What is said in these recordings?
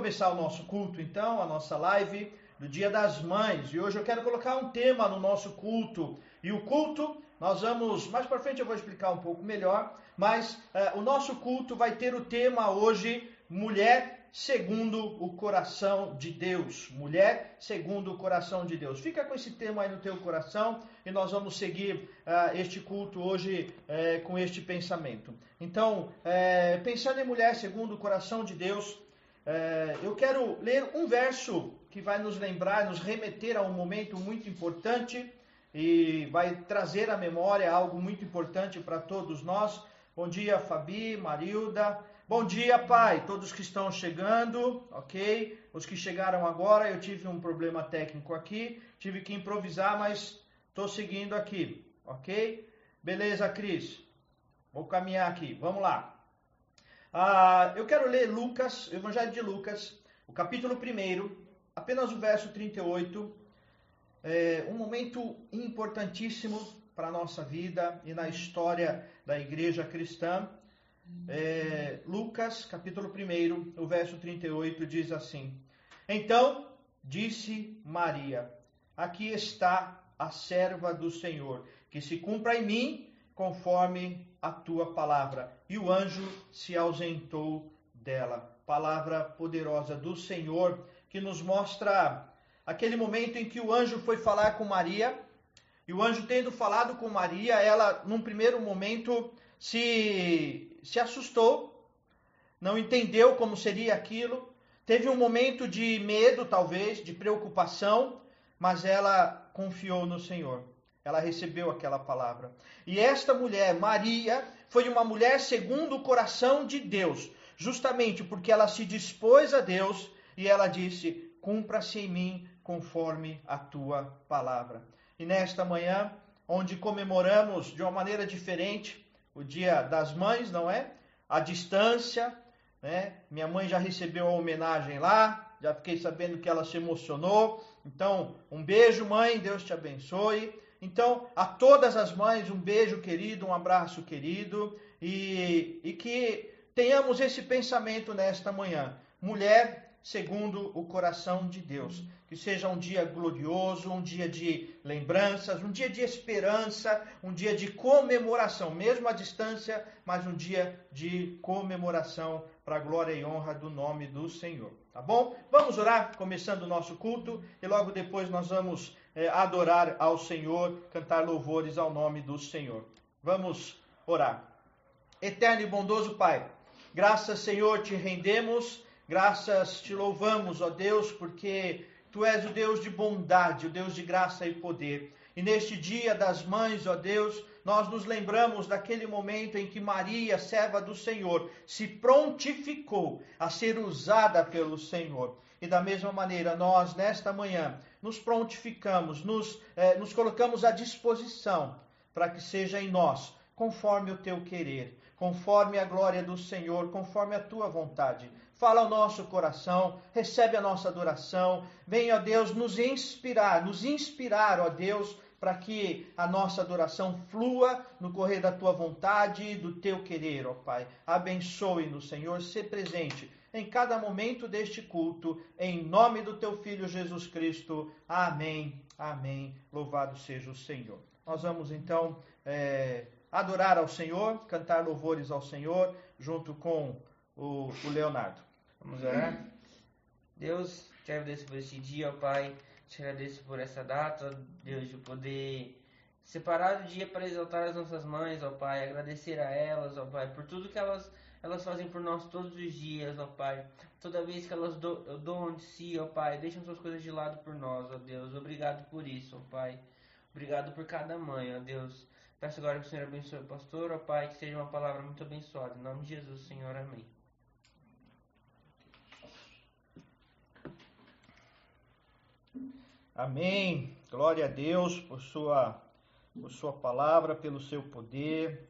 Começar o nosso culto então, a nossa live do Dia das Mães. E hoje eu quero colocar um tema no nosso culto. E o culto, nós vamos, mais para frente eu vou explicar um pouco melhor, mas uh, o nosso culto vai ter o tema hoje Mulher segundo o coração de Deus. Mulher segundo o coração de Deus. Fica com esse tema aí no teu coração e nós vamos seguir uh, este culto hoje uh, com este pensamento. Então, uh, pensando em mulher segundo o coração de Deus, eu quero ler um verso que vai nos lembrar, nos remeter a um momento muito importante e vai trazer à memória algo muito importante para todos nós. Bom dia, Fabi, Marilda. Bom dia, Pai. Todos que estão chegando, ok? Os que chegaram agora, eu tive um problema técnico aqui, tive que improvisar, mas estou seguindo aqui, ok? Beleza, Cris? Vou caminhar aqui. Vamos lá. Ah, eu quero ler Lucas, o Evangelho de Lucas, o capítulo 1, apenas o verso 38. É um momento importantíssimo para a nossa vida e na história da igreja cristã. É, Lucas, capítulo 1, o verso 38 diz assim: Então disse Maria: Aqui está a serva do Senhor, que se cumpra em mim conforme a tua palavra. E o anjo se ausentou dela. Palavra poderosa do Senhor que nos mostra aquele momento em que o anjo foi falar com Maria. E o anjo tendo falado com Maria, ela, num primeiro momento, se se assustou, não entendeu como seria aquilo, teve um momento de medo, talvez, de preocupação, mas ela confiou no Senhor. Ela recebeu aquela palavra. E esta mulher, Maria, foi uma mulher segundo o coração de Deus, justamente porque ela se dispôs a Deus e ela disse: Cumpra-se em mim conforme a tua palavra. E nesta manhã, onde comemoramos de uma maneira diferente o Dia das Mães, não é? A distância, né? Minha mãe já recebeu a homenagem lá, já fiquei sabendo que ela se emocionou. Então, um beijo, mãe, Deus te abençoe. Então, a todas as mães, um beijo querido, um abraço querido e, e que tenhamos esse pensamento nesta manhã. Mulher, segundo o coração de Deus. Que seja um dia glorioso, um dia de lembranças, um dia de esperança, um dia de comemoração, mesmo à distância, mas um dia de comemoração para a glória e honra do nome do Senhor. Tá bom? Vamos orar, começando o nosso culto, e logo depois nós vamos é, adorar ao Senhor, cantar louvores ao nome do Senhor. Vamos orar. Eterno e bondoso Pai, graças, Senhor, te rendemos Graças te louvamos, ó Deus, porque tu és o Deus de bondade, o Deus de graça e poder. E neste dia das mães, ó Deus, nós nos lembramos daquele momento em que Maria, serva do Senhor, se prontificou a ser usada pelo Senhor. E da mesma maneira, nós, nesta manhã, nos prontificamos, nos, eh, nos colocamos à disposição para que seja em nós, conforme o teu querer, conforme a glória do Senhor, conforme a tua vontade fala ao nosso coração, recebe a nossa adoração. Venha, ó Deus, nos inspirar, nos inspirar, ó Deus, para que a nossa adoração flua no correr da tua vontade e do teu querer, ó Pai. Abençoe-nos, Senhor, ser presente em cada momento deste culto, em nome do teu Filho Jesus Cristo. Amém, amém. Louvado seja o Senhor. Nós vamos então é, adorar ao Senhor, cantar louvores ao Senhor, junto com o, o Leonardo. Vamos orar? Deus, te agradeço por este dia, ó Pai. Te agradeço por essa data, Deus, de poder separar o dia para exaltar as nossas mães, ó Pai. Agradecer a elas, ó Pai, por tudo que elas, elas fazem por nós todos os dias, ó Pai. Toda vez que elas do, doam de si, ó Pai, deixam suas coisas de lado por nós, ó Deus. Obrigado por isso, ó Pai. Obrigado por cada mãe, ó Deus. Peço agora que o Senhor abençoe o pastor, ó Pai, que seja uma palavra muito abençoada. Em nome de Jesus, Senhor. Amém. Amém. Glória a Deus por sua, por sua palavra, pelo seu poder,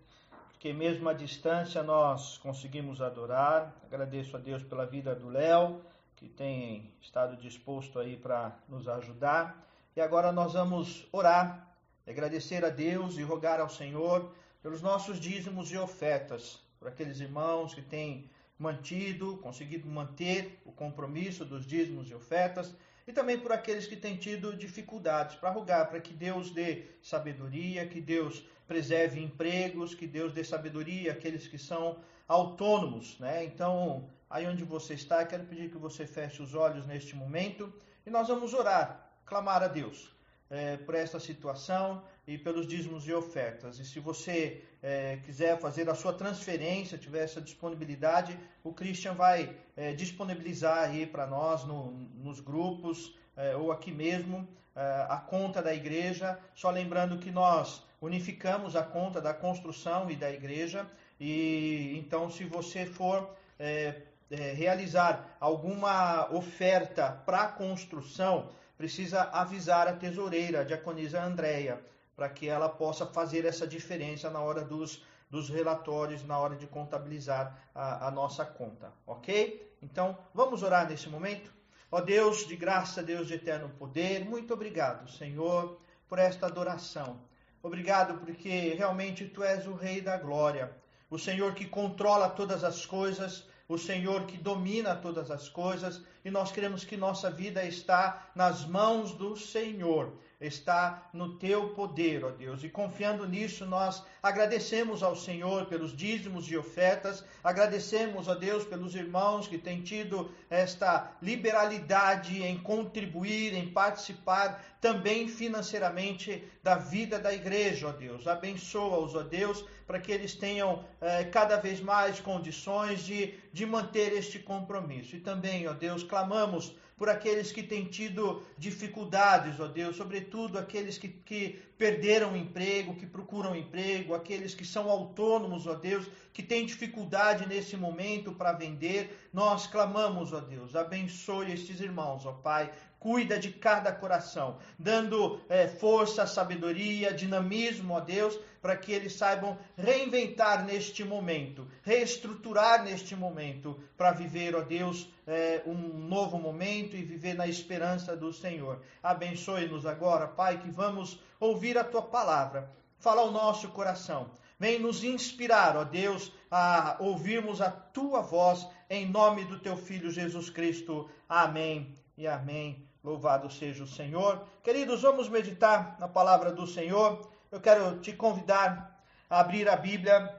porque mesmo à distância nós conseguimos adorar. Agradeço a Deus pela vida do Léo, que tem estado disposto aí para nos ajudar. E agora nós vamos orar, agradecer a Deus e rogar ao Senhor pelos nossos dízimos e ofertas, por aqueles irmãos que têm mantido, conseguido manter o compromisso dos dízimos e ofertas, e também por aqueles que têm tido dificuldades, para rogar para que Deus dê sabedoria, que Deus preserve empregos, que Deus dê sabedoria àqueles que são autônomos, né? Então, aí onde você está, quero pedir que você feche os olhos neste momento e nós vamos orar, clamar a Deus é, por esta situação e pelos dízimos e ofertas. E se você é, quiser fazer a sua transferência, tiver essa disponibilidade, o Christian vai é, disponibilizar aí para nós no, nos grupos é, ou aqui mesmo é, a conta da igreja. Só lembrando que nós unificamos a conta da construção e da igreja. E então, se você for é, realizar alguma oferta para construção, precisa avisar a tesoureira, a diaconisa Andréia, para que ela possa fazer essa diferença na hora dos, dos relatórios, na hora de contabilizar a, a nossa conta, ok? Então, vamos orar nesse momento? Ó Deus de graça, Deus de eterno poder, muito obrigado, Senhor, por esta adoração. Obrigado porque realmente Tu és o Rei da Glória, o Senhor que controla todas as coisas, o Senhor que domina todas as coisas, e nós queremos que nossa vida está nas mãos do Senhor está no teu poder, ó Deus. E confiando nisso, nós agradecemos ao Senhor pelos dízimos e ofertas, agradecemos, ó Deus, pelos irmãos que têm tido esta liberalidade em contribuir, em participar também financeiramente da vida da igreja, ó Deus. Abençoa-os, ó Deus, para que eles tenham eh, cada vez mais condições de, de manter este compromisso. E também, ó Deus, clamamos por aqueles que têm tido dificuldades, ó Deus, sobretudo aqueles que, que perderam o emprego, que procuram emprego, aqueles que são autônomos, ó Deus, que têm dificuldade nesse momento para vender. Nós clamamos, ó Deus, abençoe estes irmãos, ó Pai, cuida de cada coração, dando é, força, sabedoria, dinamismo a Deus, para que eles saibam reinventar neste momento, reestruturar neste momento, para viver, ó Deus, é, um novo momento e viver na esperança do Senhor. Abençoe-nos agora, Pai, que vamos ouvir a tua palavra. Fala ao nosso coração. Vem nos inspirar, ó Deus, a ouvirmos a tua voz em nome do teu filho Jesus Cristo. Amém e amém. Louvado seja o Senhor. Queridos, vamos meditar na palavra do Senhor. Eu quero te convidar a abrir a Bíblia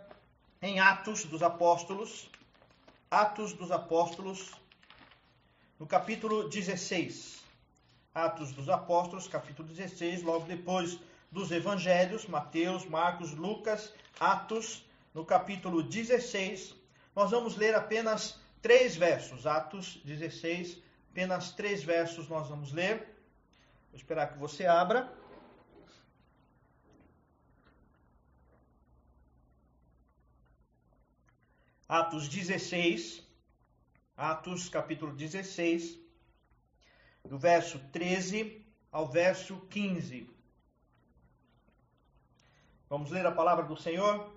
em Atos dos Apóstolos. Atos dos Apóstolos, no capítulo 16. Atos dos Apóstolos, capítulo 16, logo depois dos Evangelhos, Mateus, Marcos, Lucas, Atos, no capítulo 16. Nós vamos ler apenas três versos. Atos 16, Apenas três versos nós vamos ler. Vou esperar que você abra. Atos 16, Atos capítulo 16, do verso 13 ao verso 15. Vamos ler a palavra do Senhor?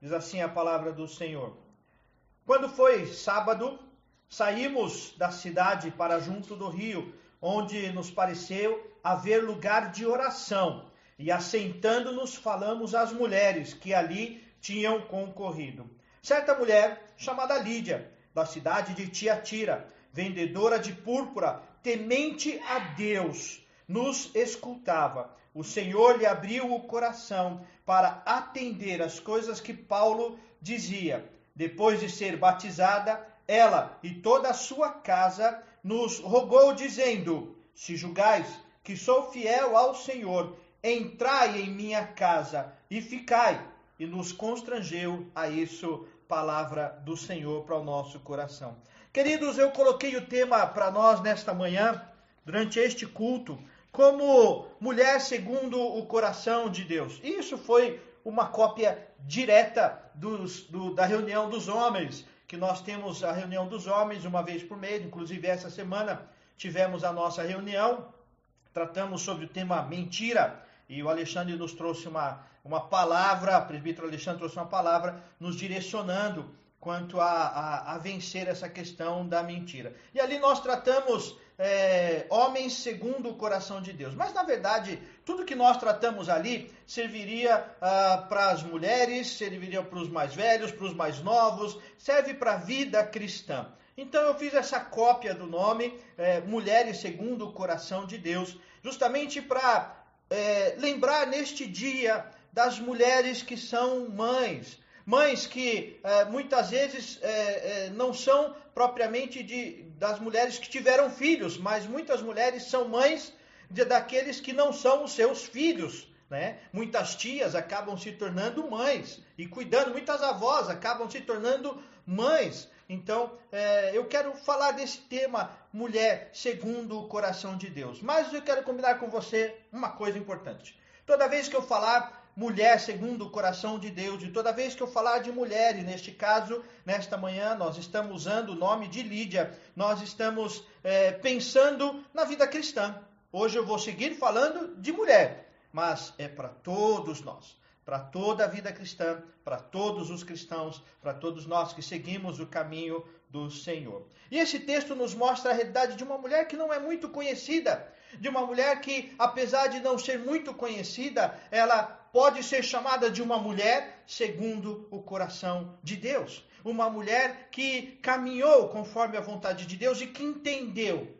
Diz assim a palavra do Senhor. Quando foi sábado, Saímos da cidade para junto do rio, onde nos pareceu haver lugar de oração, e assentando-nos falamos às mulheres que ali tinham concorrido. Certa mulher, chamada Lídia, da cidade de Tiatira, vendedora de púrpura, temente a Deus, nos escutava. O Senhor lhe abriu o coração para atender as coisas que Paulo dizia. Depois de ser batizada, ela e toda a sua casa nos rogou, dizendo: Se julgais que sou fiel ao Senhor, entrai em minha casa e ficai. E nos constrangeu a isso, palavra do Senhor para o nosso coração. Queridos, eu coloquei o tema para nós nesta manhã, durante este culto, como mulher segundo o coração de Deus. Isso foi uma cópia direta dos, do, da reunião dos homens que nós temos a reunião dos homens uma vez por mês, inclusive essa semana tivemos a nossa reunião, tratamos sobre o tema mentira, e o Alexandre nos trouxe uma, uma palavra, o presbítero Alexandre trouxe uma palavra nos direcionando quanto a, a, a, vencer essa questão da mentira. E ali nós tratamos é, homens segundo o coração de Deus. Mas, na verdade, tudo que nós tratamos ali serviria ah, para as mulheres, serviria para os mais velhos, para os mais novos, serve para a vida cristã. Então eu fiz essa cópia do nome, é, Mulheres segundo o Coração de Deus, justamente para é, lembrar neste dia das mulheres que são mães. Mães que é, muitas vezes é, não são propriamente de, das mulheres que tiveram filhos, mas muitas mulheres são mães de, daqueles que não são os seus filhos. Né? Muitas tias acabam se tornando mães e cuidando, muitas avós acabam se tornando mães. Então, é, eu quero falar desse tema, mulher segundo o coração de Deus. Mas eu quero combinar com você uma coisa importante. Toda vez que eu falar mulher segundo o coração de Deus, e toda vez que eu falar de mulher, e neste caso, nesta manhã, nós estamos usando o nome de Lídia, nós estamos é, pensando na vida cristã. Hoje eu vou seguir falando de mulher, mas é para todos nós para toda a vida cristã, para todos os cristãos, para todos nós que seguimos o caminho do Senhor. E esse texto nos mostra a realidade de uma mulher que não é muito conhecida, de uma mulher que, apesar de não ser muito conhecida, ela pode ser chamada de uma mulher segundo o coração de Deus. Uma mulher que caminhou conforme a vontade de Deus e que entendeu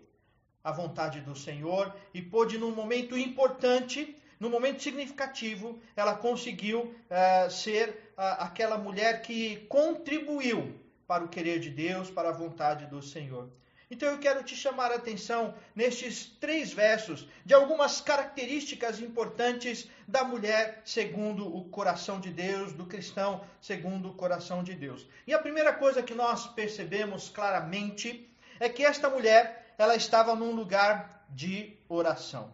a vontade do Senhor e pôde, num momento importante, no momento significativo, ela conseguiu uh, ser uh, aquela mulher que contribuiu para o querer de Deus, para a vontade do Senhor. Então eu quero te chamar a atenção nestes três versos de algumas características importantes da mulher segundo o coração de Deus, do cristão segundo o coração de Deus. E a primeira coisa que nós percebemos claramente é que esta mulher, ela estava num lugar de oração.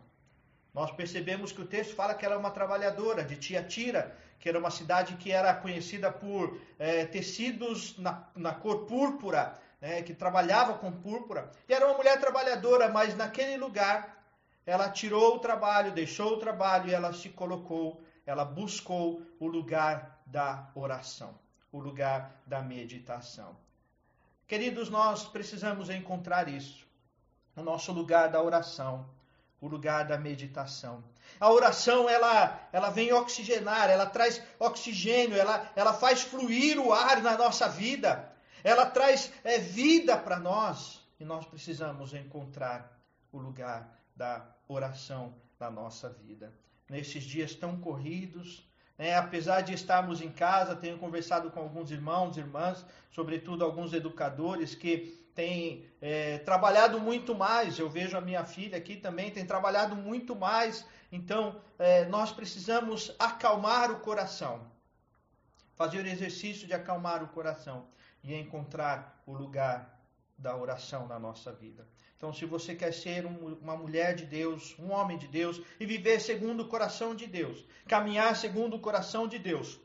Nós percebemos que o texto fala que ela é uma trabalhadora de Tiatira, que era uma cidade que era conhecida por é, tecidos na, na, cor púrpura, né, que trabalhava com púrpura. E era uma mulher trabalhadora, mas naquele lugar ela tirou o trabalho, deixou o trabalho e ela se colocou, ela buscou o lugar da oração, o lugar da meditação. Queridos, nós precisamos encontrar isso, o nosso lugar da oração o lugar da meditação. A oração, ela, ela vem oxigenar, ela traz oxigênio, ela, ela faz fluir o ar na nossa vida, ela traz é, vida para nós. E nós precisamos encontrar o lugar da oração na nossa vida. Nesses dias tão corridos, né, apesar de estarmos em casa, tenho conversado com alguns irmãos, irmãs, sobretudo alguns educadores que tem é, trabalhado muito mais. Eu vejo a minha filha aqui também, tem trabalhado muito mais. Então, é, nós precisamos acalmar o coração, fazer o exercício de acalmar o coração e encontrar o lugar da oração na nossa vida. Então, se você quer ser um, uma mulher de Deus, um homem de Deus e viver segundo o coração de Deus, caminhar segundo o coração de Deus,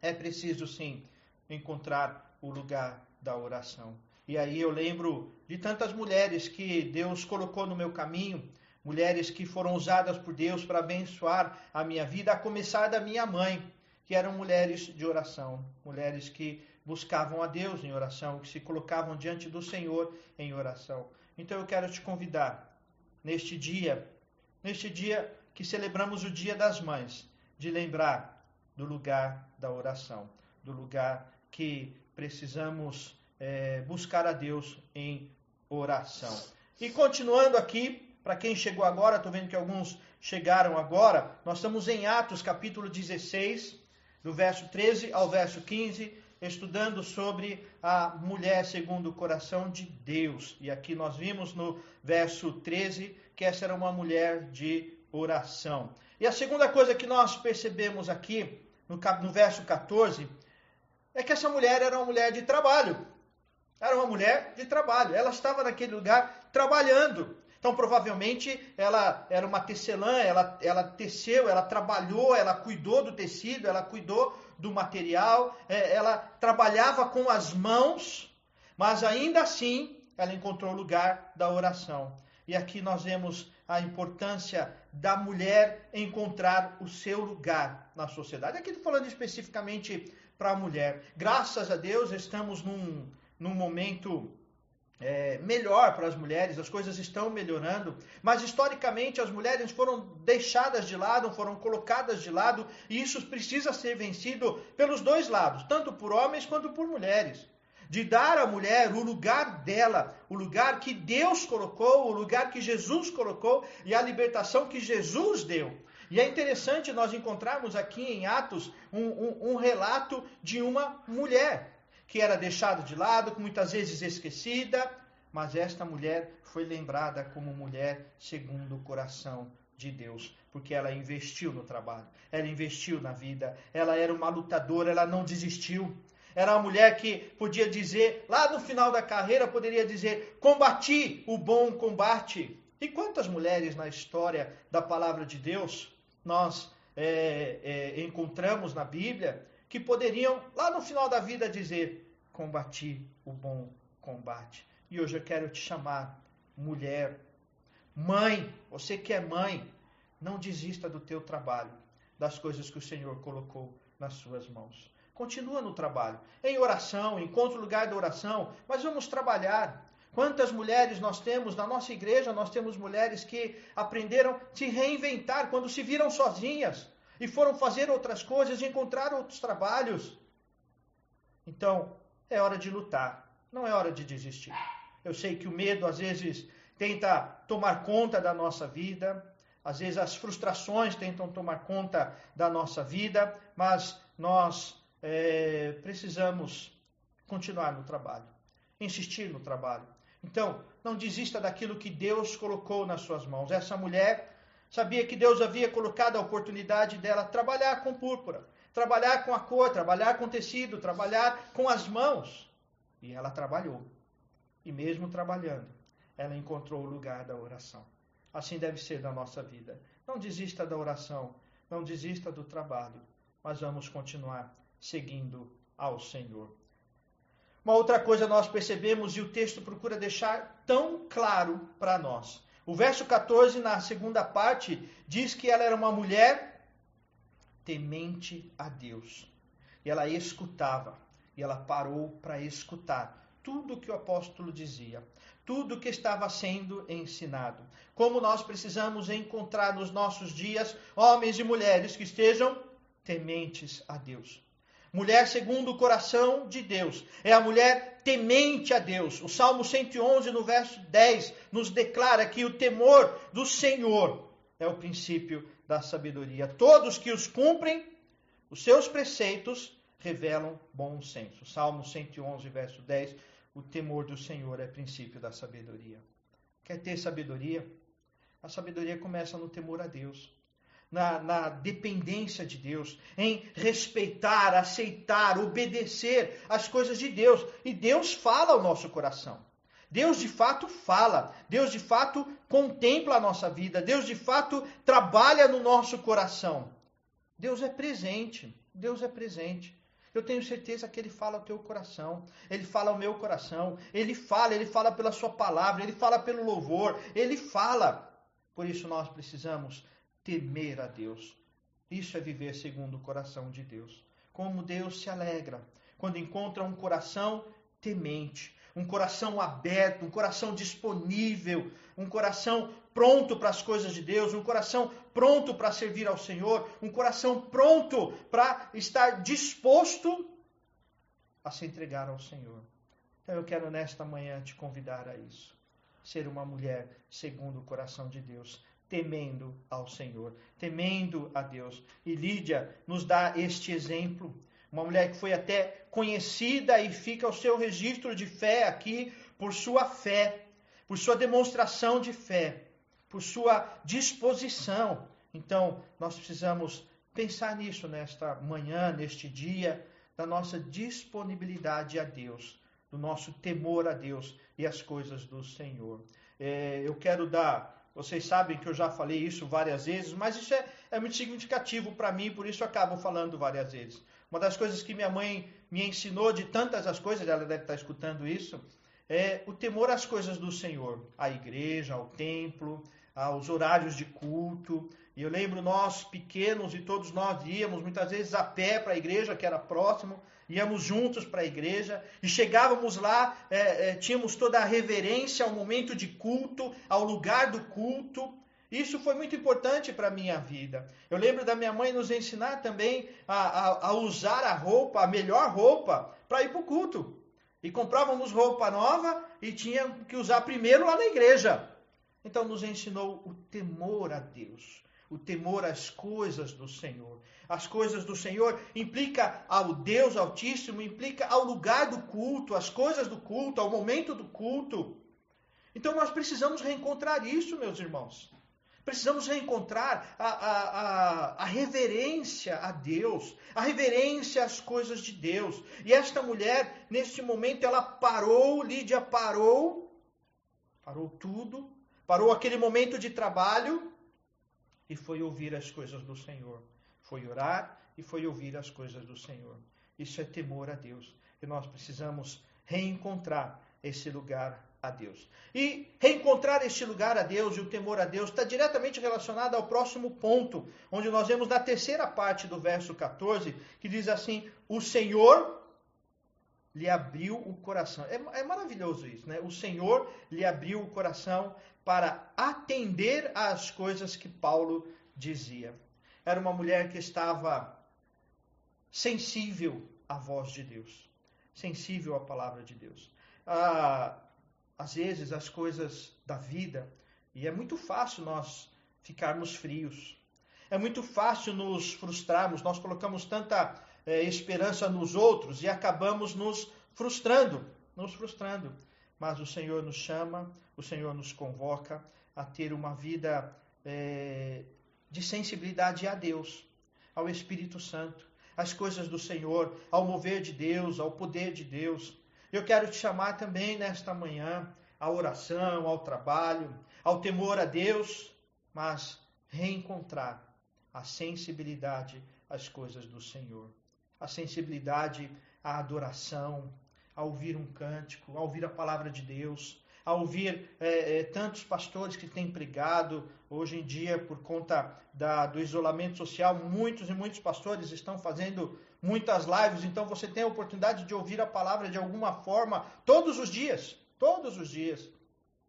é preciso sim encontrar o lugar da oração. E aí eu lembro de tantas mulheres que Deus colocou no meu caminho, mulheres que foram usadas por Deus para abençoar a minha vida, a começar da minha mãe, que eram mulheres de oração, mulheres que buscavam a Deus em oração, que se colocavam diante do Senhor em oração. Então eu quero te convidar neste dia, neste dia que celebramos o Dia das Mães, de lembrar do lugar da oração, do lugar que precisamos é, buscar a Deus em oração. E continuando aqui, para quem chegou agora, estou vendo que alguns chegaram agora, nós estamos em Atos capítulo 16, do verso 13 ao verso 15, estudando sobre a mulher segundo o coração de Deus. E aqui nós vimos no verso 13 que essa era uma mulher de oração. E a segunda coisa que nós percebemos aqui, no, no verso 14, é que essa mulher era uma mulher de trabalho. Era uma mulher de trabalho. Ela estava naquele lugar trabalhando. Então, provavelmente, ela era uma tecelã, ela, ela teceu, ela trabalhou, ela cuidou do tecido, ela cuidou do material, é, ela trabalhava com as mãos, mas ainda assim ela encontrou o lugar da oração. E aqui nós vemos a importância da mulher encontrar o seu lugar na sociedade. Aqui falando especificamente para a mulher. Graças a Deus estamos num, num momento é, melhor para as mulheres, as coisas estão melhorando, mas historicamente as mulheres foram deixadas de lado, foram colocadas de lado, e isso precisa ser vencido pelos dois lados, tanto por homens quanto por mulheres. De dar à mulher o lugar dela, o lugar que Deus colocou, o lugar que Jesus colocou e a libertação que Jesus deu. E é interessante nós encontrarmos aqui em Atos um, um, um relato de uma mulher que era deixada de lado, muitas vezes esquecida, mas esta mulher foi lembrada como mulher segundo o coração de Deus, porque ela investiu no trabalho, ela investiu na vida, ela era uma lutadora, ela não desistiu. Era uma mulher que podia dizer, lá no final da carreira, poderia dizer: combati o bom combate. E quantas mulheres na história da palavra de Deus nós é, é, encontramos na Bíblia que poderiam, lá no final da vida, dizer: Combati o bom combate. E hoje eu quero te chamar, mulher, mãe, você que é mãe, não desista do teu trabalho, das coisas que o Senhor colocou nas suas mãos. Continua no trabalho, em oração, encontre o lugar da oração, mas vamos trabalhar. Quantas mulheres nós temos na nossa igreja? Nós temos mulheres que aprenderam a se reinventar quando se viram sozinhas e foram fazer outras coisas, encontrar outros trabalhos. Então, é hora de lutar, não é hora de desistir. Eu sei que o medo às vezes tenta tomar conta da nossa vida, às vezes as frustrações tentam tomar conta da nossa vida, mas nós é, precisamos continuar no trabalho, insistir no trabalho. Então, não desista daquilo que Deus colocou nas suas mãos. Essa mulher Sabia que Deus havia colocado a oportunidade dela trabalhar com púrpura, trabalhar com a cor, trabalhar com tecido, trabalhar com as mãos. E ela trabalhou. E mesmo trabalhando, ela encontrou o lugar da oração. Assim deve ser na nossa vida. Não desista da oração, não desista do trabalho, mas vamos continuar seguindo ao Senhor. Uma outra coisa nós percebemos e o texto procura deixar tão claro para nós o verso 14, na segunda parte, diz que ela era uma mulher temente a Deus. E ela escutava, e ela parou para escutar tudo que o apóstolo dizia, tudo que estava sendo ensinado. Como nós precisamos encontrar nos nossos dias homens e mulheres que estejam tementes a Deus. Mulher segundo o coração de Deus. É a mulher temente a Deus. O Salmo 111, no verso 10, nos declara que o temor do Senhor é o princípio da sabedoria. Todos que os cumprem, os seus preceitos, revelam bom senso. Salmo 111, verso 10. O temor do Senhor é princípio da sabedoria. Quer ter sabedoria? A sabedoria começa no temor a Deus na, na dependência de Deus, em respeitar, aceitar, obedecer as coisas de Deus. E Deus fala ao nosso coração. Deus de fato fala, Deus de fato contempla a nossa vida, Deus de fato trabalha no nosso coração. Deus é presente, Deus é presente. Eu tenho certeza que Ele fala ao teu coração, Ele fala ao meu coração, Ele fala, Ele fala pela Sua palavra, Ele fala pelo louvor, Ele fala. Por isso nós precisamos temer a Deus. Isso é viver segundo o coração de Deus. Como Deus se alegra quando encontra um coração temente, um coração aberto, um coração disponível, um coração pronto para as coisas de Deus, um coração pronto para servir ao Senhor, um coração pronto para estar disposto a se entregar ao Senhor. Então eu quero nesta manhã te convidar a isso. Ser uma mulher segundo o coração de Deus, temendo ao Senhor, temendo a Deus. E Lídia nos dá este exemplo. Uma mulher que foi até conhecida e fica o seu registro de fé aqui por sua fé, por sua demonstração de fé, por sua disposição. Então, nós precisamos pensar nisso nesta manhã, neste dia, da nossa disponibilidade a Deus, do nosso temor a Deus e as coisas do Senhor. É, eu quero dar vocês sabem que eu já falei isso várias vezes, mas isso é, é muito significativo para mim, por isso eu acabo falando várias vezes. Uma das coisas que minha mãe me ensinou de tantas as coisas, ela deve estar escutando isso, é o temor às coisas do Senhor, à igreja, ao templo, aos horários de culto. E eu lembro nós pequenos e todos nós íamos muitas vezes a pé para a igreja, que era próximo, íamos juntos para a igreja e chegávamos lá, é, é, tínhamos toda a reverência ao momento de culto, ao lugar do culto. Isso foi muito importante para a minha vida. Eu lembro da minha mãe nos ensinar também a, a, a usar a roupa, a melhor roupa, para ir para o culto. E comprávamos roupa nova e tinha que usar primeiro lá na igreja. Então nos ensinou o temor a Deus o temor às coisas do Senhor. As coisas do Senhor implica ao Deus Altíssimo, implica ao lugar do culto, às coisas do culto, ao momento do culto. Então nós precisamos reencontrar isso, meus irmãos. Precisamos reencontrar a, a, a, a, reverência a Deus, a reverência às coisas de Deus. E esta mulher, neste momento, ela parou, Lídia parou, parou tudo, parou aquele momento de trabalho e foi ouvir as coisas do Senhor. Foi orar e foi ouvir as coisas do Senhor. Isso é temor a Deus. E nós precisamos reencontrar esse lugar a Deus. E reencontrar este lugar a Deus e o temor a Deus está diretamente relacionado ao próximo ponto, onde nós vemos na terceira parte do verso 14, que diz assim: O Senhor lhe abriu o coração. É, é maravilhoso isso, né? O Senhor lhe abriu o coração para atender às coisas que Paulo dizia. Era uma mulher que estava sensível à voz de Deus, sensível à palavra de Deus. Ah, às vezes, as coisas da vida, e é muito fácil nós ficarmos frios, é muito fácil nos frustrarmos, nós colocamos tanta é, esperança nos outros e acabamos nos frustrando, nos frustrando mas o Senhor nos chama, o Senhor nos convoca a ter uma vida é, de sensibilidade a Deus, ao Espírito Santo, às coisas do Senhor, ao mover de Deus, ao poder de Deus. Eu quero te chamar também nesta manhã à oração, ao trabalho, ao temor a Deus, mas reencontrar a sensibilidade às coisas do Senhor, a sensibilidade à adoração, a ouvir um cântico, a ouvir a palavra de Deus, a ouvir é, é, tantos pastores que têm pregado. Hoje em dia, por conta da, do isolamento social, muitos e muitos pastores estão fazendo muitas lives, então você tem a oportunidade de ouvir a palavra de alguma forma todos os dias. Todos os dias.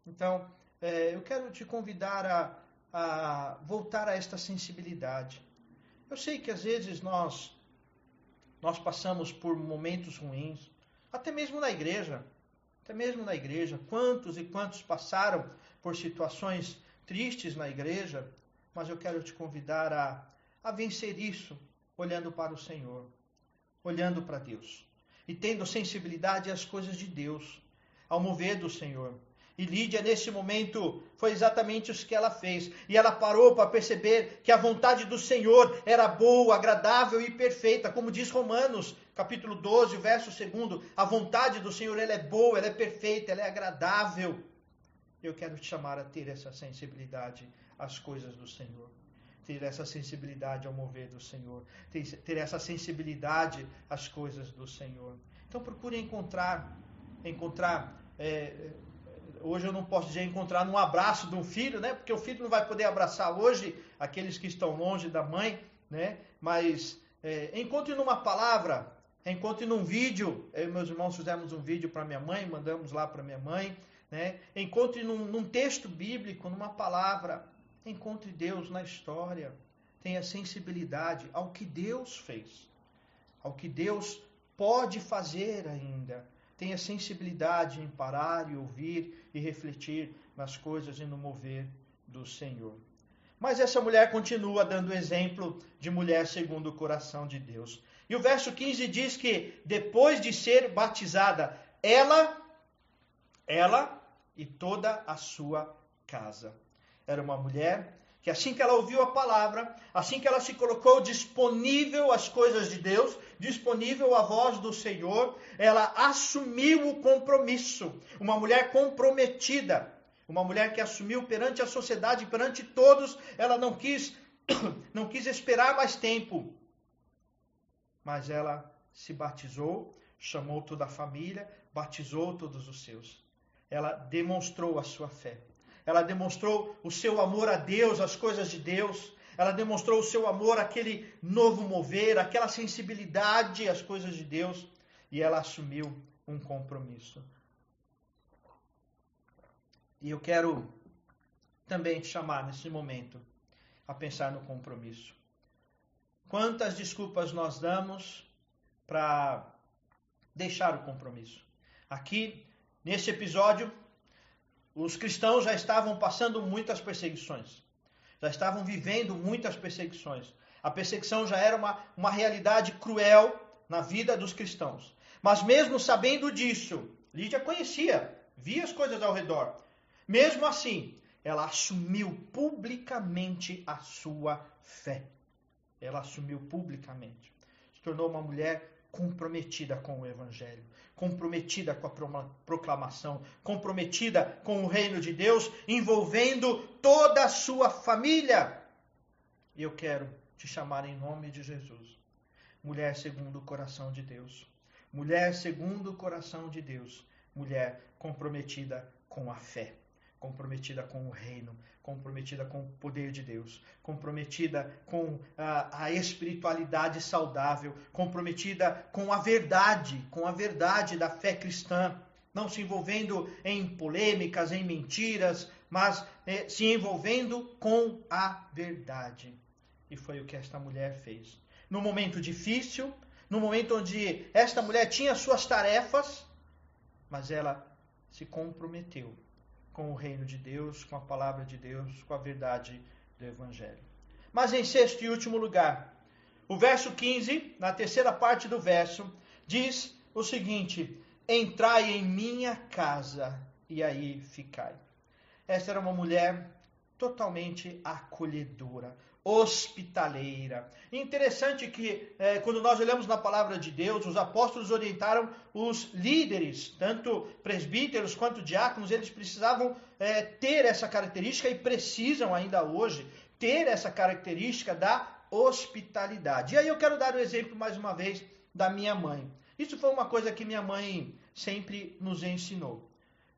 Então, é, eu quero te convidar a, a voltar a esta sensibilidade. Eu sei que às vezes nós, nós passamos por momentos ruins, até mesmo na igreja. Até mesmo na igreja. Quantos e quantos passaram por situações tristes na igreja, mas eu quero te convidar a, a vencer isso olhando para o Senhor, olhando para Deus e tendo sensibilidade às coisas de Deus, ao mover do Senhor. E Lídia, nesse momento, foi exatamente isso que ela fez. E ela parou para perceber que a vontade do Senhor era boa, agradável e perfeita. Como diz Romanos, capítulo 12, verso 2. A vontade do Senhor ela é boa, ela é perfeita, ela é agradável. Eu quero te chamar a ter essa sensibilidade às coisas do Senhor. Ter essa sensibilidade ao mover do Senhor. Ter, ter essa sensibilidade às coisas do Senhor. Então procure encontrar, encontrar é, hoje eu não posso dizer encontrar num abraço de um filho, né? Porque o filho não vai poder abraçar hoje aqueles que estão longe da mãe, né? Mas é, encontre numa palavra, encontre num vídeo. Eu e meus irmãos fizemos um vídeo para minha mãe, mandamos lá para minha mãe, né? Encontre num, num texto bíblico, numa palavra. Encontre Deus na história. Tenha sensibilidade ao que Deus fez, ao que Deus pode fazer ainda tenha sensibilidade em parar e ouvir e refletir nas coisas e no mover do Senhor. Mas essa mulher continua dando exemplo de mulher segundo o coração de Deus. E o verso 15 diz que depois de ser batizada, ela, ela e toda a sua casa. Era uma mulher que assim que ela ouviu a palavra, assim que ela se colocou disponível às coisas de Deus, disponível à voz do Senhor, ela assumiu o compromisso. Uma mulher comprometida, uma mulher que assumiu perante a sociedade, perante todos, ela não quis não quis esperar mais tempo. Mas ela se batizou, chamou toda a família, batizou todos os seus. Ela demonstrou a sua fé ela demonstrou o seu amor a Deus, as coisas de Deus. ela demonstrou o seu amor, aquele novo mover, aquela sensibilidade às coisas de Deus, e ela assumiu um compromisso. E eu quero também te chamar nesse momento a pensar no compromisso. Quantas desculpas nós damos para deixar o compromisso? Aqui, nesse episódio, os cristãos já estavam passando muitas perseguições, já estavam vivendo muitas perseguições. A perseguição já era uma, uma realidade cruel na vida dos cristãos. Mas mesmo sabendo disso, Lídia conhecia, via as coisas ao redor. Mesmo assim, ela assumiu publicamente a sua fé. Ela assumiu publicamente. Se tornou uma mulher comprometida com o Evangelho, comprometida com a proclamação, comprometida com o reino de Deus, envolvendo toda a sua família. Eu quero te chamar em nome de Jesus, mulher segundo o coração de Deus, mulher segundo o coração de Deus, mulher comprometida com a fé comprometida com o reino, comprometida com o poder de Deus, comprometida com a, a, espiritualidade saudável, comprometida com a verdade, com a verdade da fé cristã, não se envolvendo em polêmicas, em mentiras, mas eh, se envolvendo com a verdade. E foi o que esta mulher fez. No momento difícil, no momento onde esta mulher tinha suas tarefas, mas ela se comprometeu com o reino de Deus, com a palavra de Deus, com a verdade do Evangelho. Mas em sexto e último lugar, o verso 15, na terceira parte do verso, diz o seguinte: Entrai em minha casa e aí ficai. Essa era uma mulher totalmente acolhedora, hospitaleira. Interessante que, é, quando nós olhamos na palavra de Deus, os apóstolos orientaram os líderes, tanto presbíteros quanto diáconos, eles precisavam é, ter essa característica e precisam ainda hoje ter essa característica da hospitalidade. E aí eu quero dar o exemplo mais uma vez da minha mãe. Isso foi uma coisa que minha mãe sempre nos ensinou.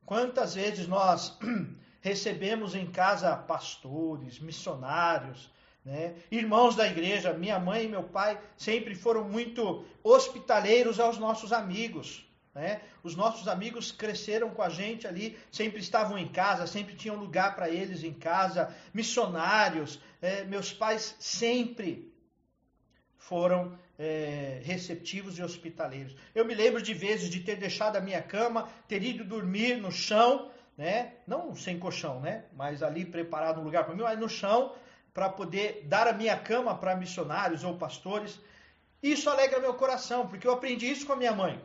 Quantas vezes nós recebemos em casa pastores, missionários, né? Irmãos da igreja, minha mãe e meu pai sempre foram muito hospitaleiros aos nossos amigos. Né? Os nossos amigos cresceram com a gente ali, sempre estavam em casa, sempre tinham lugar para eles em casa. Missionários, é, meus pais sempre foram é, receptivos e hospitaleiros. Eu me lembro de vezes de ter deixado a minha cama, ter ido dormir no chão, né? não sem colchão, né? mas ali preparado um lugar para mim, mas no chão para poder dar a minha cama para missionários ou pastores. Isso alegra meu coração, porque eu aprendi isso com a minha mãe.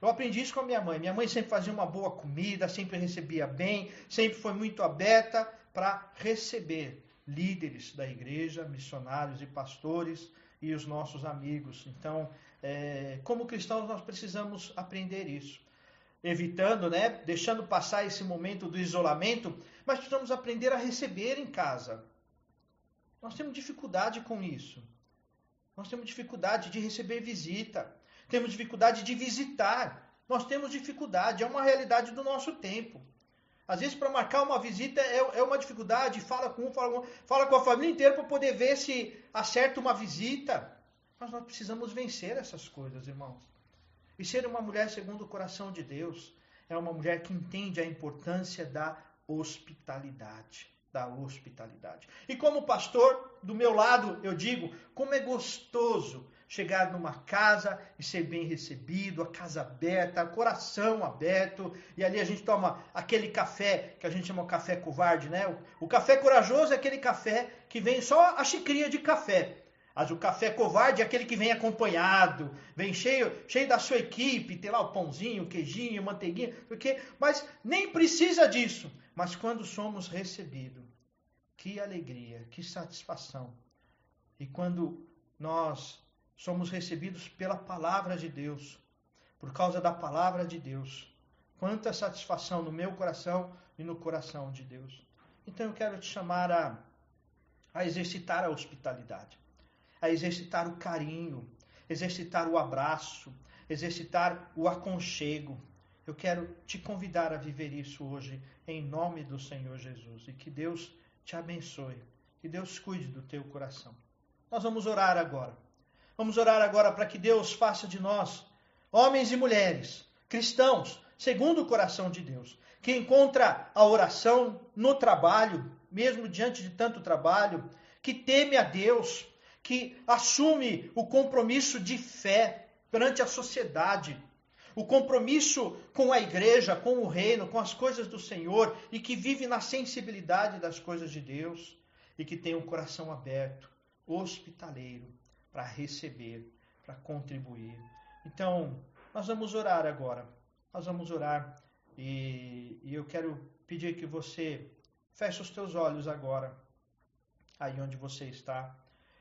Eu aprendi isso com a minha mãe. Minha mãe sempre fazia uma boa comida, sempre recebia bem, sempre foi muito aberta para receber líderes da igreja, missionários e pastores e os nossos amigos. Então, é, como cristãos, nós precisamos aprender isso. Evitando, né, deixando passar esse momento do isolamento, mas precisamos aprender a receber em casa. Nós temos dificuldade com isso. Nós temos dificuldade de receber visita. Temos dificuldade de visitar. Nós temos dificuldade. É uma realidade do nosso tempo. Às vezes, para marcar uma visita é, é, uma dificuldade. Fala com um, fala com, fala com a família inteira para poder ver se acerta uma visita. Mas nós precisamos vencer essas coisas, irmãos. E ser uma mulher segundo o coração de Deus é uma mulher que entende a importância da hospitalidade da hospitalidade. E como pastor, do meu lado, eu digo, como é gostoso chegar numa casa e ser bem recebido, a casa aberta, o coração aberto, e ali a gente toma aquele café que a gente chama café covarde, né? O, café corajoso é aquele café que vem só a xicrinha de café. Mas o café covarde é aquele que vem acompanhado, vem cheio, cheio da sua equipe, tem lá o pãozinho, o queijinho, manteiguinha, porque, mas nem precisa disso. Mas quando somos recebidos, que alegria, que satisfação. E quando nós somos recebidos pela palavra de Deus, por causa da palavra de Deus, quanta satisfação no meu coração e no coração de Deus. Então eu quero te chamar a, a exercitar a hospitalidade, a exercitar o carinho, exercitar o abraço, exercitar o aconchego. Eu quero te convidar a viver isso hoje, em nome do Senhor Jesus. E que Deus te abençoe Que Deus cuide do teu coração. Nós vamos orar agora. Vamos orar agora para que Deus faça de nós, homens e mulheres, cristãos, segundo o coração de Deus, que encontra a oração no trabalho, mesmo diante de tanto trabalho, que teme a Deus, que assume o compromisso de fé perante a sociedade, o compromisso com a igreja, com o reino, com as coisas do Senhor e que vive na sensibilidade das coisas de Deus e que tem um coração aberto, hospitaleiro, para receber, para contribuir. Então, nós vamos orar agora. Nós vamos orar e, e eu quero pedir que você feche os teus olhos agora, aí onde você está,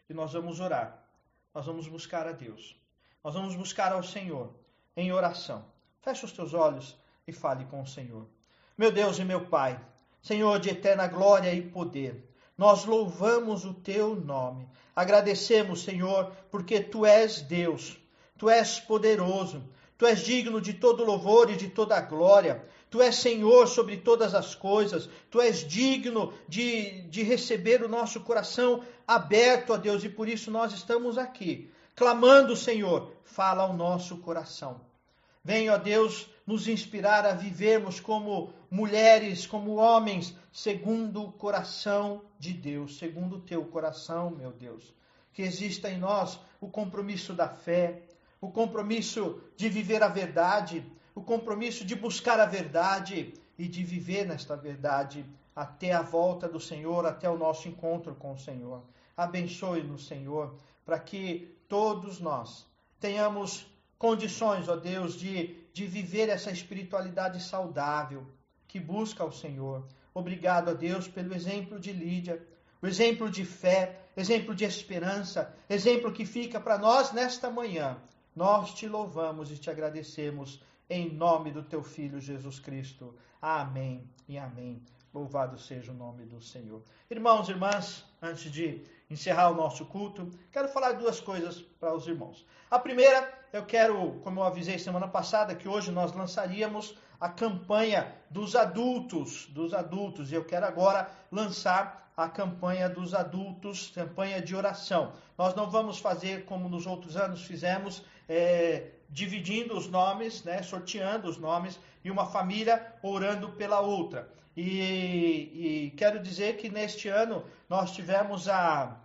e nós vamos orar. Nós vamos buscar a Deus. Nós vamos buscar ao Senhor em oração. Feche os teus olhos e fale com o Senhor. Meu Deus e meu Pai, Senhor de eterna glória e poder, nós louvamos o teu nome. Agradecemos, Senhor, porque tu és Deus, tu és poderoso, tu és digno de todo louvor e de toda glória. Tu és Senhor sobre todas as coisas, tu és digno de, de receber o nosso coração aberto a Deus e por isso nós estamos aqui clamando, Senhor, fala ao nosso coração. Venha, ó Deus, nos inspirar a vivermos como mulheres, como homens, segundo o coração de Deus, segundo o teu coração, meu Deus. Que exista em nós o compromisso da fé, o compromisso de viver a verdade, o compromisso de buscar a verdade e de viver nesta verdade até a volta do Senhor, até o nosso encontro com o Senhor. Abençoe-nos, Senhor, para que todos nós tenhamos condições, ó Deus, de, de viver essa espiritualidade saudável que busca o Senhor. Obrigado a Deus pelo exemplo de Lídia, o exemplo de fé, exemplo de esperança, exemplo que fica para nós nesta manhã. Nós te louvamos e te agradecemos em nome do teu filho Jesus Cristo. Amém e amém. Louvado seja o nome do Senhor. Irmãos e irmãs, antes de encerrar o nosso culto, quero falar duas coisas para os irmãos. A primeira, eu quero, como eu avisei semana passada, que hoje nós lançaríamos a campanha dos adultos, dos adultos, e eu quero agora lançar a campanha dos adultos, campanha de oração. Nós não vamos fazer como nos outros anos fizemos, é, dividindo os nomes, né, sorteando os nomes, e uma família orando pela outra. E, e, quero dizer que neste ano nós tivemos a,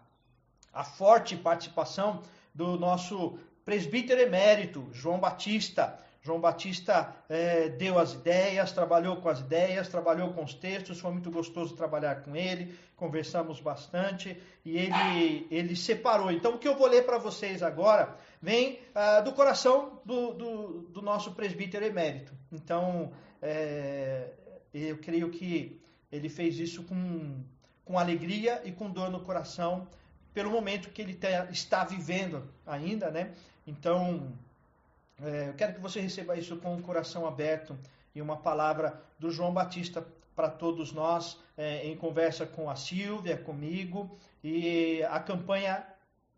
a forte participação do nosso presbítero emérito, João Batista. João Batista é, deu as ideias, trabalhou com as ideias, trabalhou com os textos, foi muito gostoso trabalhar com ele, conversamos bastante e ele, ele separou. Então, o que eu vou ler para vocês agora vem ah, do coração do, do, do, nosso presbítero emérito. Então, é, eu creio que ele fez isso com, com alegria e com dor no coração pelo momento que ele está vivendo ainda, né? Então, é, eu quero que você receba isso com o coração aberto e uma palavra do João Batista para todos nós, é, em conversa com a Silvia, comigo, e a campanha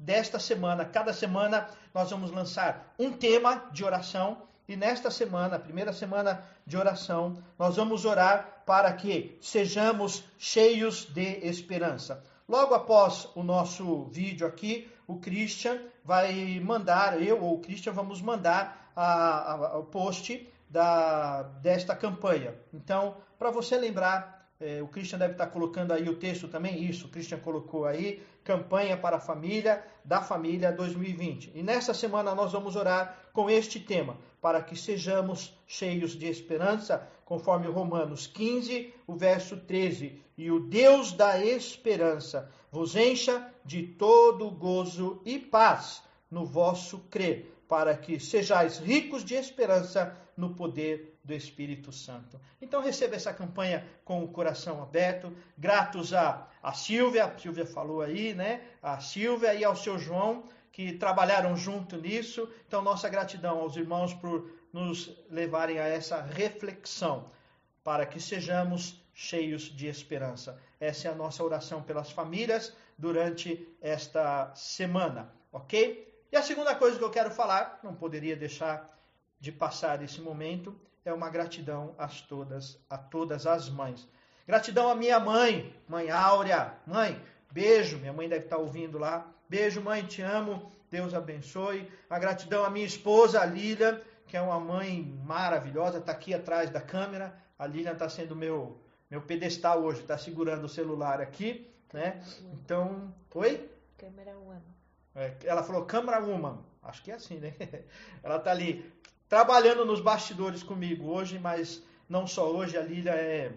desta semana. Cada semana nós vamos lançar um tema de oração e nesta semana, primeira semana de oração, nós vamos orar para que sejamos cheios de esperança. Logo após o nosso vídeo aqui, o Christian vai mandar, eu ou o Christian vamos mandar a, a, o post da, desta campanha. Então, para você lembrar o Christian deve estar colocando aí o texto também, isso, o Christian colocou aí, campanha para a família, da família 2020. E nessa semana nós vamos orar com este tema, para que sejamos cheios de esperança, conforme Romanos 15, o verso 13. E o Deus da esperança vos encha de todo gozo e paz no vosso crer, para que sejais ricos de esperança no poder do Espírito Santo. Então receba essa campanha com o coração aberto, gratos a, a Silvia, a Silvia falou aí, né? A Silvia e ao seu João, que trabalharam junto nisso. Então, nossa gratidão aos irmãos por nos levarem a essa reflexão, para que sejamos cheios de esperança. Essa é a nossa oração pelas famílias durante esta semana, ok? E a segunda coisa que eu quero falar, não poderia deixar de passar esse momento, é uma gratidão a todas, a todas as mães. Gratidão à minha mãe, mãe Áurea, mãe, Beijo, minha mãe deve estar ouvindo lá. Beijo, mãe, te amo. Deus abençoe. A gratidão à minha esposa, a Lília, que é uma mãe maravilhosa, está aqui atrás da câmera. A Lilian está sendo meu, meu pedestal hoje, está segurando o celular aqui. Né? Então, oi? Câmera Woman. É, ela falou câmera Woman. Acho que é assim, né? Ela está ali trabalhando nos bastidores comigo hoje, mas não só hoje. A Lília é,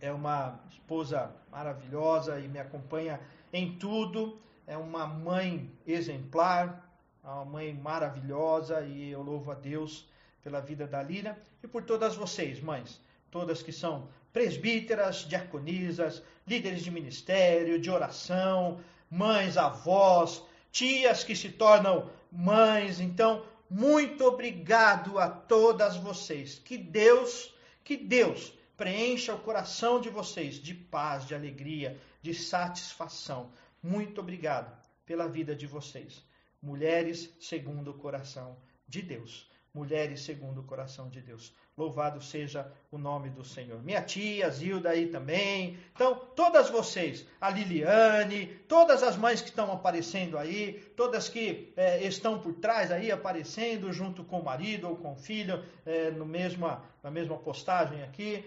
é uma esposa maravilhosa e me acompanha em tudo. É uma mãe exemplar, é uma mãe maravilhosa e eu louvo a Deus pela vida da Lília e por todas vocês, mães, todas que são presbíteras, diaconisas, líderes de ministério, de oração, mães, avós, tias que se tornam mães. Então, muito obrigado a todas vocês. Que Deus, que Deus preencha o coração de vocês de paz, de alegria, de satisfação. Muito obrigado pela vida de vocês. Mulheres segundo o coração de Deus. Mulheres segundo o coração de Deus. Louvado seja o nome do Senhor. Minha tia, Zilda aí também. Então, todas vocês, a Liliane, todas as mães que estão aparecendo aí, todas que é, estão por trás aí aparecendo junto com o marido ou com o filho, é, no mesma, na mesma postagem aqui.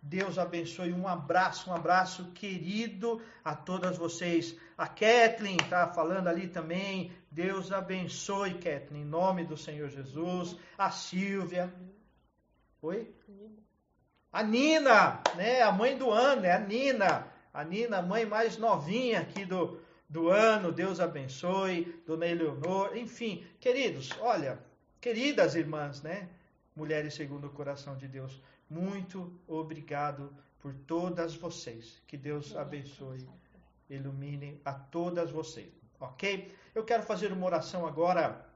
Deus abençoe. Um abraço, um abraço querido a todas vocês. A Kathleen está falando ali também. Deus abençoe, Kathleen, em nome do Senhor Jesus. A Silvia. Oi? A Nina, né? A mãe do ano, é a Nina. A Nina, a mãe mais novinha aqui do, do ano. Deus abençoe. Dona Eleonor. Enfim, queridos, olha, queridas irmãs, né? Mulheres segundo o coração de Deus. Muito obrigado por todas vocês. Que Deus abençoe, ilumine a todas vocês. Ok? Eu quero fazer uma oração agora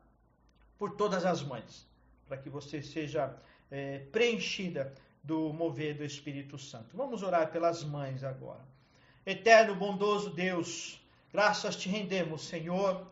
por todas as mães, para que você seja é, preenchida do mover do Espírito Santo. Vamos orar pelas mães agora. Eterno, bondoso Deus, graças te rendemos, Senhor,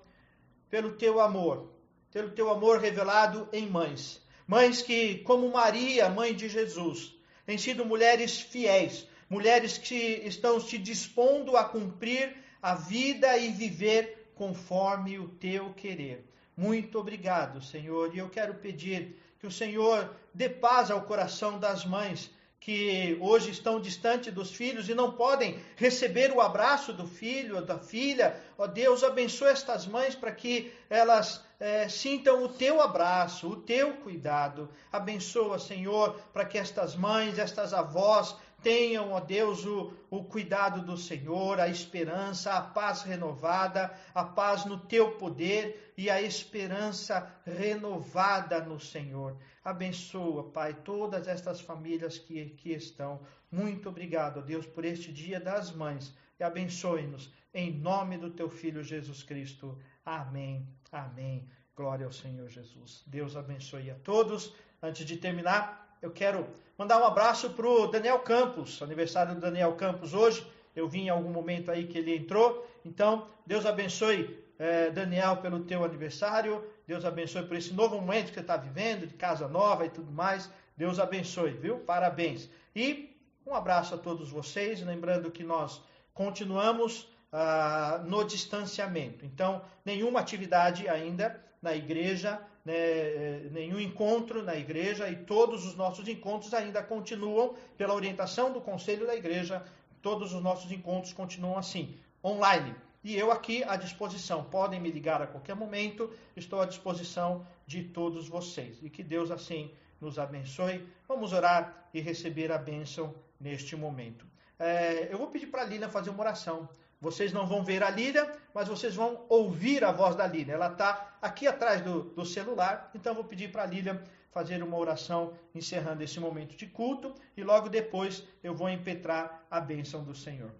pelo teu amor, pelo teu amor revelado em mães. Mães que, como Maria, mãe de Jesus, têm sido mulheres fiéis, mulheres que estão se dispondo a cumprir a vida e viver conforme o teu querer. Muito obrigado, Senhor, e eu quero pedir que o Senhor dê paz ao coração das mães que hoje estão distante dos filhos e não podem receber o abraço do filho ou da filha. Ó oh, Deus, abençoe estas mães para que elas é, sintam o teu abraço, o teu cuidado. Abençoa, Senhor, para que estas mães, estas avós tenham, ó Deus, o, o cuidado do Senhor, a esperança, a paz renovada, a paz no teu poder e a esperança renovada no Senhor. Abençoa, Pai, todas estas famílias que aqui estão. Muito obrigado, Deus, por este dia das mães. E abençoe-nos em nome do teu filho Jesus Cristo. Amém. Amém. Glória ao Senhor Jesus. Deus abençoe a todos. Antes de terminar, eu quero mandar um abraço para o Daniel Campos, aniversário do Daniel Campos hoje. Eu vi em algum momento aí que ele entrou. Então, Deus abençoe eh, Daniel pelo teu aniversário. Deus abençoe por esse novo momento que você está vivendo, de casa nova e tudo mais. Deus abençoe, viu? Parabéns. E um abraço a todos vocês. Lembrando que nós continuamos ah, no distanciamento. Então, nenhuma atividade ainda na igreja né, eh, nenhum encontro na igreja e todos os nossos encontros ainda continuam, pela orientação do conselho da igreja, todos os nossos encontros continuam assim, online. E eu aqui à disposição, podem me ligar a qualquer momento, estou à disposição de todos vocês. E que Deus assim nos abençoe. Vamos orar e receber a bênção neste momento. É, eu vou pedir para a Lina fazer uma oração. Vocês não vão ver a Lília, mas vocês vão ouvir a voz da Lília. Ela está aqui atrás do, do celular, então vou pedir para a Lília fazer uma oração encerrando esse momento de culto e logo depois eu vou impetrar a bênção do Senhor.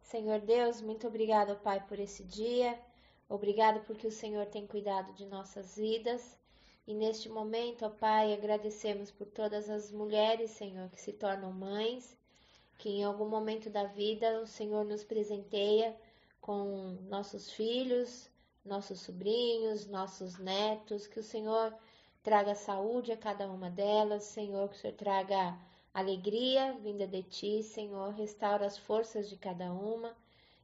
Senhor Deus, muito obrigado, Pai, por esse dia. Obrigado porque o Senhor tem cuidado de nossas vidas. E neste momento, ó Pai, agradecemos por todas as mulheres, Senhor, que se tornam mães que em algum momento da vida o Senhor nos presenteia com nossos filhos, nossos sobrinhos, nossos netos, que o Senhor traga saúde a cada uma delas, Senhor, que o Senhor traga alegria vinda de ti, Senhor. Restaura as forças de cada uma.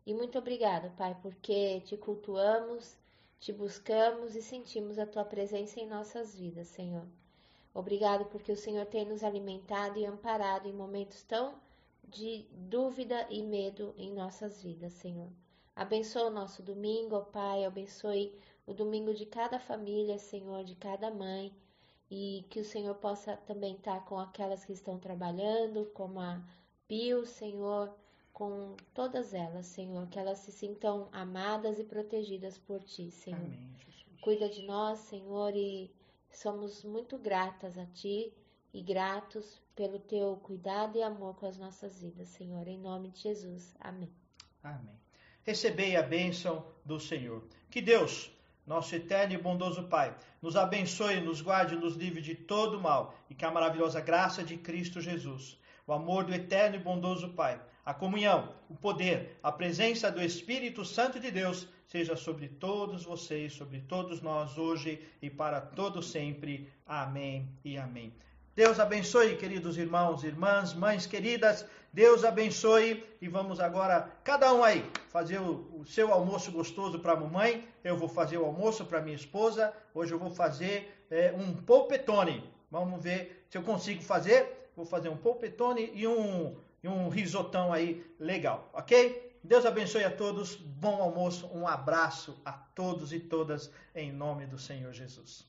E muito obrigado, Pai, porque te cultuamos, te buscamos e sentimos a tua presença em nossas vidas, Senhor. Obrigado porque o Senhor tem nos alimentado e amparado em momentos tão de dúvida e medo em nossas vidas, Senhor. Abençoa o nosso domingo, ó Pai, abençoe o domingo de cada família, Senhor, de cada mãe, e que o Senhor possa também estar com aquelas que estão trabalhando, como a Pio, Senhor, com todas elas, Senhor, que elas se sintam amadas e protegidas por Ti, Senhor. Amém. Cuida de nós, Senhor, e somos muito gratas a Ti e gratos pelo Teu cuidado e amor com as nossas vidas, Senhor. Em nome de Jesus. Amém. Amém. Recebei a bênção do Senhor. Que Deus, nosso eterno e bondoso Pai, nos abençoe, nos guarde nos livre de todo mal e que a maravilhosa graça de Cristo Jesus, o amor do eterno e bondoso Pai, a comunhão, o poder, a presença do Espírito Santo de Deus seja sobre todos vocês, sobre todos nós hoje e para todo sempre. Amém e amém. Deus abençoe, queridos irmãos, irmãs, mães queridas. Deus abençoe e vamos agora, cada um aí, fazer o, seu almoço gostoso para a mamãe. Eu vou fazer o almoço para minha esposa. Hoje eu vou fazer é, um polpetone. Vamos ver se eu consigo fazer. Vou fazer um polpetone e um, e um risotão aí legal, ok? Deus abençoe a todos. Bom almoço. Um abraço a todos e todas em nome do Senhor Jesus.